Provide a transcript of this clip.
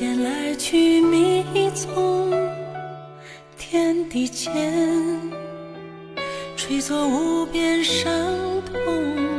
间来去迷踪天地间吹作无边伤痛。